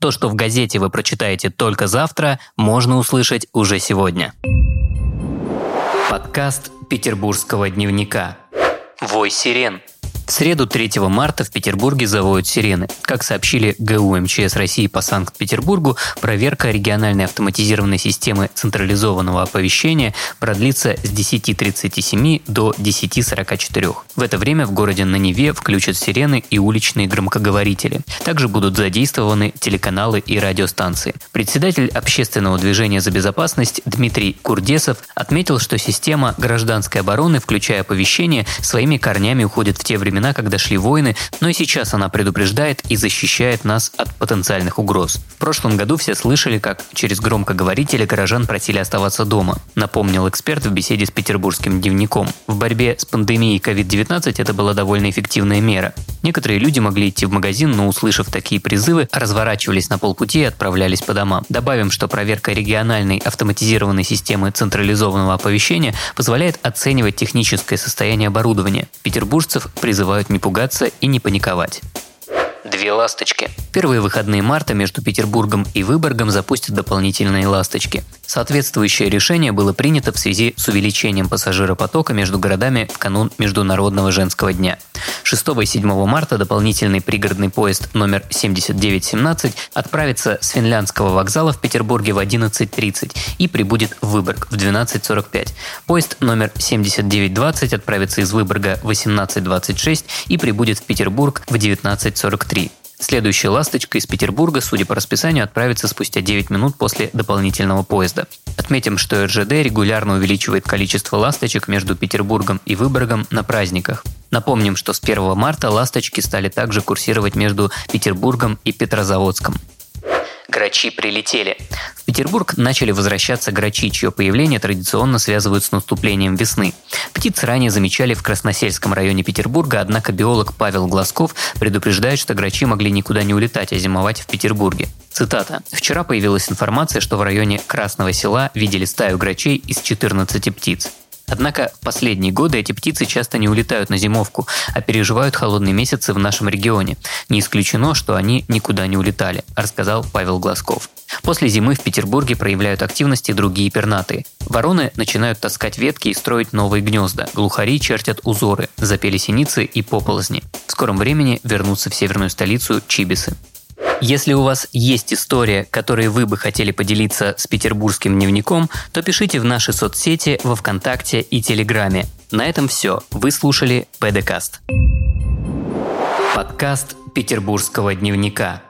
То, что в газете вы прочитаете только завтра, можно услышать уже сегодня. Подкаст Петербургского дневника. Вой сирен. В среду 3 марта в Петербурге завоют сирены. Как сообщили ГУ МЧС России по Санкт-Петербургу, проверка региональной автоматизированной системы централизованного оповещения продлится с 10.37 до 10.44. В это время в городе на Неве включат сирены и уличные громкоговорители. Также будут задействованы телеканалы и радиостанции. Председатель общественного движения за безопасность Дмитрий Курдесов отметил, что система гражданской обороны, включая оповещение, своими корнями уходит в те времена, времена, когда шли войны, но и сейчас она предупреждает и защищает нас от потенциальных угроз. В прошлом году все слышали, как через громкоговорители горожан просили оставаться дома, напомнил эксперт в беседе с петербургским дневником. В борьбе с пандемией COVID-19 это была довольно эффективная мера. Некоторые люди могли идти в магазин, но услышав такие призывы, разворачивались на полпути и отправлялись по домам. Добавим, что проверка региональной автоматизированной системы централизованного оповещения позволяет оценивать техническое состояние оборудования. Петербуржцев призывают не пугаться и не паниковать. Две ласточки. Первые выходные марта между Петербургом и Выборгом запустят дополнительные ласточки. Соответствующее решение было принято в связи с увеличением пассажиропотока между городами в канун Международного женского дня. 6 и 7 марта дополнительный пригородный поезд номер 7917 отправится с финляндского вокзала в Петербурге в 11.30 и прибудет в Выборг в 12.45. Поезд номер 7920 отправится из Выборга в 18.26 и прибудет в Петербург в 19.43. Следующая «Ласточка» из Петербурга, судя по расписанию, отправится спустя 9 минут после дополнительного поезда. Отметим, что РЖД регулярно увеличивает количество «Ласточек» между Петербургом и Выборгом на праздниках. Напомним, что с 1 марта «Ласточки» стали также курсировать между Петербургом и Петрозаводском. Грачи прилетели. В Петербург начали возвращаться грачи, чье появление традиционно связывают с наступлением весны. Птиц ранее замечали в Красносельском районе Петербурга, однако биолог Павел Глазков предупреждает, что грачи могли никуда не улетать, а зимовать в Петербурге. Цитата. «Вчера появилась информация, что в районе Красного села видели стаю грачей из 14 птиц. Однако в последние годы эти птицы часто не улетают на зимовку, а переживают холодные месяцы в нашем регионе. Не исключено, что они никуда не улетали, рассказал Павел Глазков. После зимы в Петербурге проявляют активности другие пернатые. Вороны начинают таскать ветки и строить новые гнезда. Глухари чертят узоры, запели синицы и поползни. В скором времени вернутся в северную столицу чибисы. Если у вас есть история, которой вы бы хотели поделиться с петербургским дневником, то пишите в наши соцсети во Вконтакте и Телеграме. На этом все. Вы слушали ПДКаст. Подкаст Петербургского дневника.